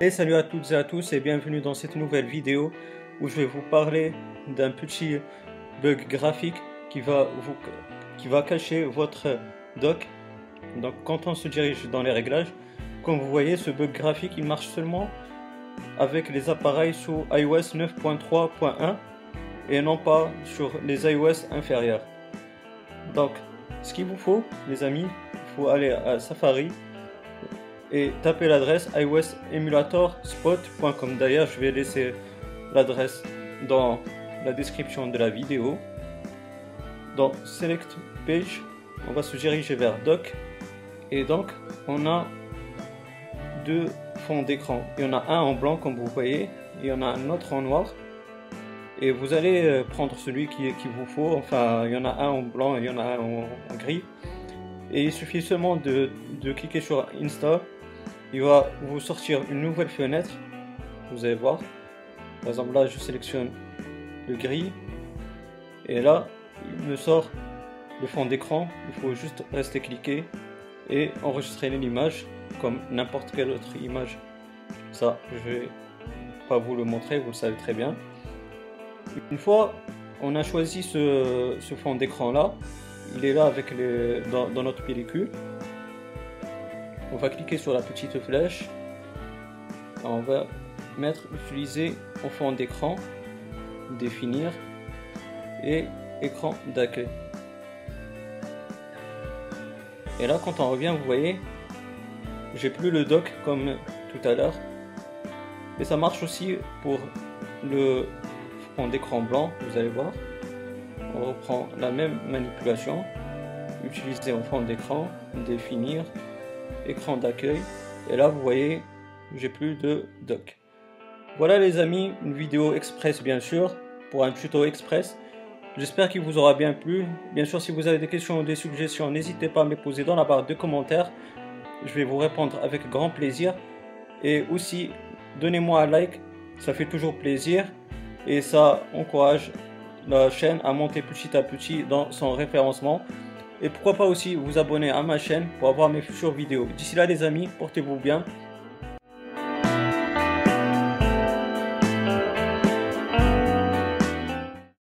Et salut à toutes et à tous et bienvenue dans cette nouvelle vidéo où je vais vous parler d'un petit bug graphique qui va, vous, qui va cacher votre dock. Donc quand on se dirige dans les réglages, comme vous voyez ce bug graphique il marche seulement avec les appareils sous iOS 9.3.1 et non pas sur les iOS inférieurs. Donc ce qu'il vous faut les amis, il faut aller à Safari et taper l'adresse iOSEmulatorspot.com. D'ailleurs, je vais laisser l'adresse dans la description de la vidéo. Dans Select Page, on va se diriger vers Doc. Et donc, on a deux fonds d'écran. Il y en a un en blanc, comme vous voyez, et il y en a un autre en noir. Et vous allez euh, prendre celui qui, qui vous faut. Enfin, il y en a un en blanc et il y en a un en, gris. Et il suffit seulement de, cliquer sur Install il va vous sortir une nouvelle fenêtre. Vous allez voir. Par exemple, là, je sélectionne le gris. Et là, il me sort le fond d'écran. Il faut juste rester cliqué et enregistrer l'image comme n'importe quelle autre image. Ça, je vais pas vous le montrer, vous le savez très bien. Une fois on a choisi ce, fond d'écran là, il est là avec les, dans notre pellicule. On va cliquer sur la petite flèche. On va mettre utiliser au fond d'écran définir et écran d'accueil. Et là quand on revient vous voyez j'ai plus le dock comme tout à l'heure. Et ça marche aussi pour le fond d'écran blanc vous allez voir on reprend la même manipulation utiliser au fond d'écran définir écran d'accueil. Et là, vous voyez, j'ai plus de dock. Voilà les amis, une vidéo express bien sûr, pour un tuto express. J'espère qu'il vous aura bien plu. Bien sûr, si vous avez des questions ou des suggestions, n'hésitez pas à me poser dans la barre de commentaires. Je vais vous répondre avec grand plaisir. Et aussi, donnez-moi un like, ça fait toujours plaisir. Et ça encourage la chaîne à monter petit à petit dans son référencement. Et pourquoi pas aussi vous abonner à ma chaîne pour avoir mes futures vidéos. D'ici là les amis, portez-vous bien.